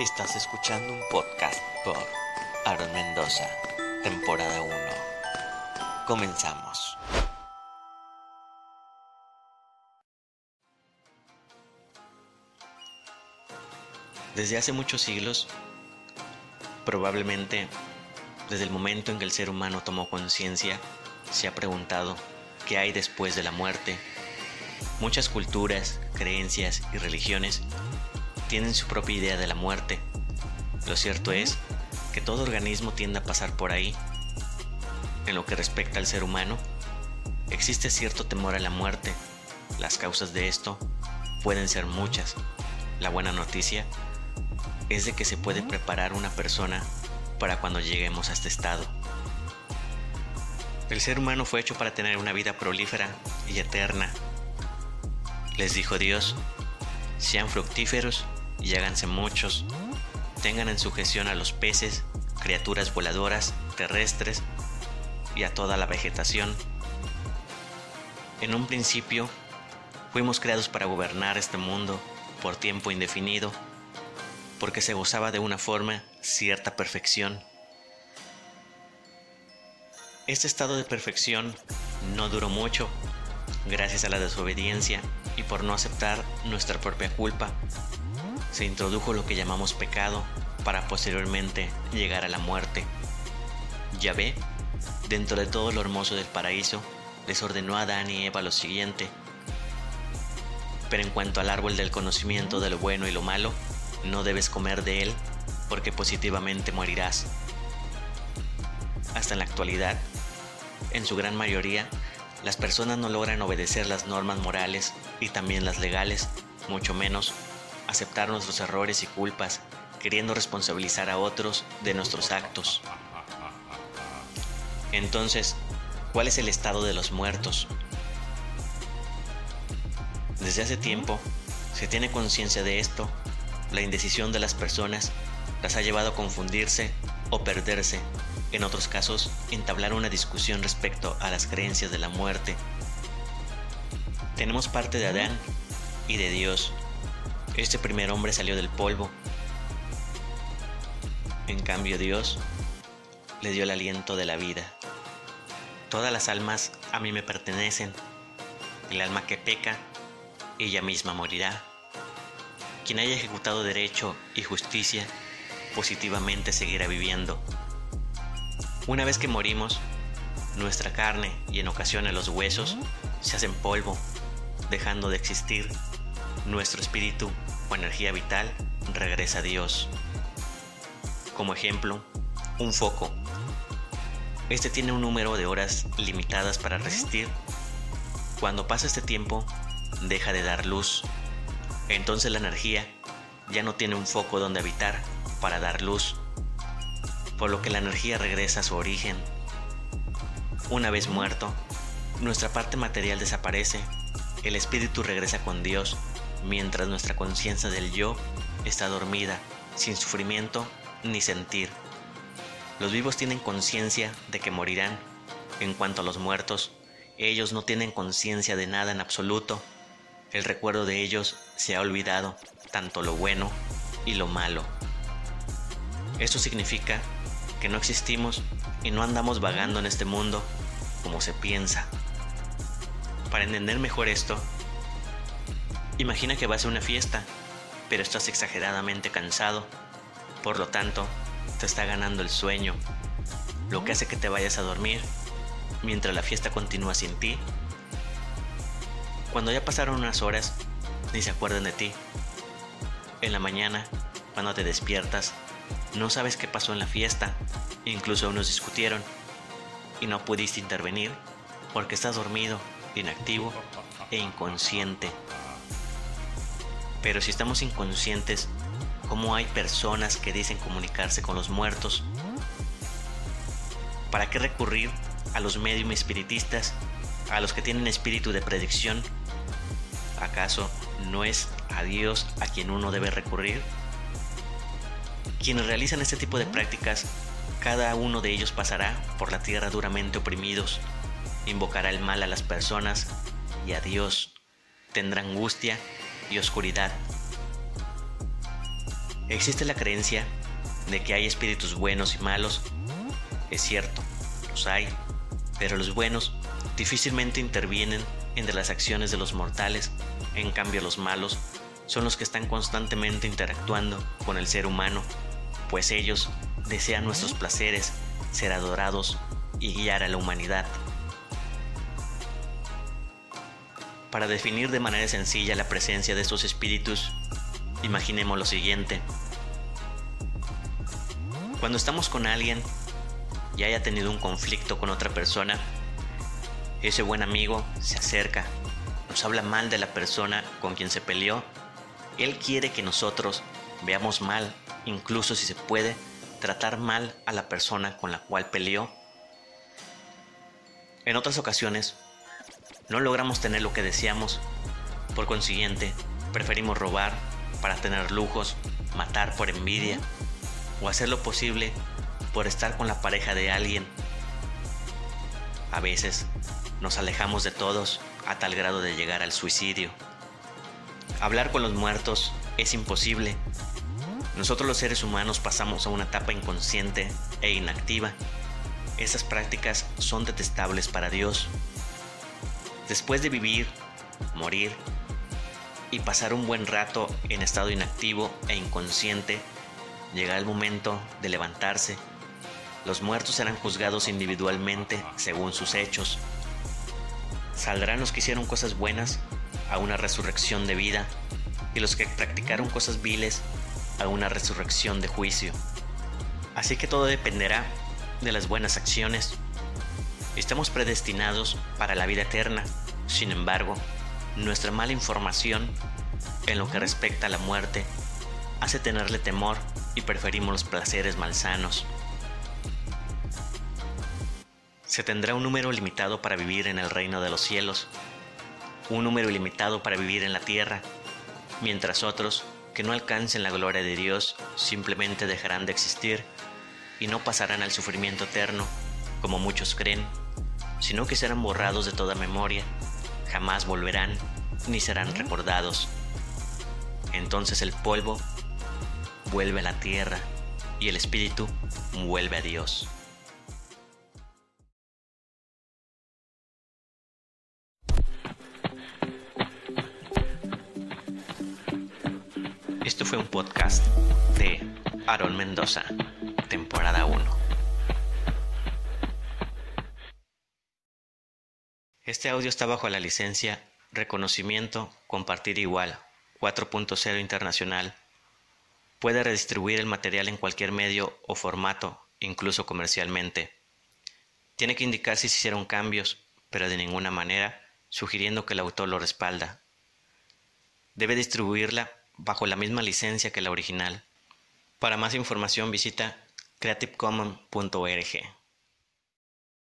Estás escuchando un podcast por Aaron Mendoza, temporada 1. Comenzamos. Desde hace muchos siglos, probablemente desde el momento en que el ser humano tomó conciencia, se ha preguntado qué hay después de la muerte. Muchas culturas, creencias y religiones tienen su propia idea de la muerte. Lo cierto es que todo organismo tiende a pasar por ahí. En lo que respecta al ser humano, existe cierto temor a la muerte. Las causas de esto pueden ser muchas. La buena noticia es de que se puede preparar una persona para cuando lleguemos a este estado. El ser humano fue hecho para tener una vida prolífera y eterna. Les dijo Dios, sean fructíferos y háganse muchos, tengan en sujeción a los peces, criaturas voladoras, terrestres y a toda la vegetación. En un principio, fuimos creados para gobernar este mundo por tiempo indefinido porque se gozaba de una forma cierta perfección. Este estado de perfección no duró mucho, gracias a la desobediencia y por no aceptar nuestra propia culpa. Se introdujo lo que llamamos pecado para posteriormente llegar a la muerte. Yahvé, dentro de todo lo hermoso del paraíso, les ordenó a Adán y Eva lo siguiente. Pero en cuanto al árbol del conocimiento de lo bueno y lo malo, no debes comer de él porque positivamente morirás. Hasta en la actualidad, en su gran mayoría, las personas no logran obedecer las normas morales y también las legales, mucho menos aceptar nuestros errores y culpas, queriendo responsabilizar a otros de nuestros actos. Entonces, ¿cuál es el estado de los muertos? Desde hace tiempo se tiene conciencia de esto la indecisión de las personas las ha llevado a confundirse o perderse. En otros casos, entablar una discusión respecto a las creencias de la muerte. Tenemos parte de Adán y de Dios. Este primer hombre salió del polvo. En cambio Dios le dio el aliento de la vida. Todas las almas a mí me pertenecen. El alma que peca, ella misma morirá. Quien haya ejecutado derecho y justicia positivamente seguirá viviendo. Una vez que morimos, nuestra carne y en ocasiones los huesos se hacen polvo, dejando de existir. Nuestro espíritu o energía vital regresa a Dios. Como ejemplo, un foco. Este tiene un número de horas limitadas para resistir. Cuando pasa este tiempo, deja de dar luz entonces la energía ya no tiene un foco donde habitar para dar luz, por lo que la energía regresa a su origen. Una vez muerto, nuestra parte material desaparece, el espíritu regresa con Dios, mientras nuestra conciencia del yo está dormida, sin sufrimiento ni sentir. Los vivos tienen conciencia de que morirán, en cuanto a los muertos, ellos no tienen conciencia de nada en absoluto, el recuerdo de ellos se ha olvidado, tanto lo bueno y lo malo. Esto significa que no existimos y no andamos vagando en este mundo como se piensa. Para entender mejor esto, imagina que vas a una fiesta, pero estás exageradamente cansado, por lo tanto, te está ganando el sueño, lo que hace que te vayas a dormir, mientras la fiesta continúa sin ti. Cuando ya pasaron unas horas, ni se acuerdan de ti. En la mañana, cuando te despiertas, no sabes qué pasó en la fiesta, incluso unos discutieron y no pudiste intervenir porque estás dormido, inactivo e inconsciente. Pero si estamos inconscientes, ¿cómo hay personas que dicen comunicarse con los muertos? ¿Para qué recurrir a los medios espiritistas, a los que tienen espíritu de predicción ¿Acaso no es a Dios a quien uno debe recurrir? Quienes realizan este tipo de prácticas, cada uno de ellos pasará por la tierra duramente oprimidos, invocará el mal a las personas y a Dios tendrá angustia y oscuridad. Existe la creencia de que hay espíritus buenos y malos. Es cierto, los hay, pero los buenos difícilmente intervienen entre las acciones de los mortales, en cambio los malos son los que están constantemente interactuando con el ser humano, pues ellos desean nuestros placeres, ser adorados y guiar a la humanidad. Para definir de manera sencilla la presencia de estos espíritus, imaginemos lo siguiente. Cuando estamos con alguien y haya tenido un conflicto con otra persona, ese buen amigo se acerca, nos habla mal de la persona con quien se peleó. Él quiere que nosotros veamos mal, incluso si se puede, tratar mal a la persona con la cual peleó. En otras ocasiones, no logramos tener lo que deseamos. Por consiguiente, preferimos robar para tener lujos, matar por envidia o hacer lo posible por estar con la pareja de alguien. A veces nos alejamos de todos a tal grado de llegar al suicidio. Hablar con los muertos es imposible. Nosotros los seres humanos pasamos a una etapa inconsciente e inactiva. Esas prácticas son detestables para Dios. Después de vivir, morir y pasar un buen rato en estado inactivo e inconsciente, llega el momento de levantarse. Los muertos serán juzgados individualmente según sus hechos. Saldrán los que hicieron cosas buenas a una resurrección de vida y los que practicaron cosas viles a una resurrección de juicio. Así que todo dependerá de las buenas acciones Estamos predestinados para la vida eterna. Sin embargo, nuestra mala información en lo que respecta a la muerte hace tenerle temor y preferimos los placeres malsanos. Se tendrá un número limitado para vivir en el reino de los cielos, un número ilimitado para vivir en la tierra, mientras otros que no alcancen la gloria de Dios simplemente dejarán de existir y no pasarán al sufrimiento eterno, como muchos creen sino que serán borrados de toda memoria, jamás volverán ni serán recordados. Entonces el polvo vuelve a la tierra y el espíritu vuelve a Dios. Esto fue un podcast de Aaron Mendoza, temporada 1. Este audio está bajo la licencia Reconocimiento Compartir Igual 4.0 Internacional. Puede redistribuir el material en cualquier medio o formato, incluso comercialmente. Tiene que indicar si se hicieron cambios, pero de ninguna manera sugiriendo que el autor lo respalda. Debe distribuirla bajo la misma licencia que la original. Para más información visita creativecommons.org.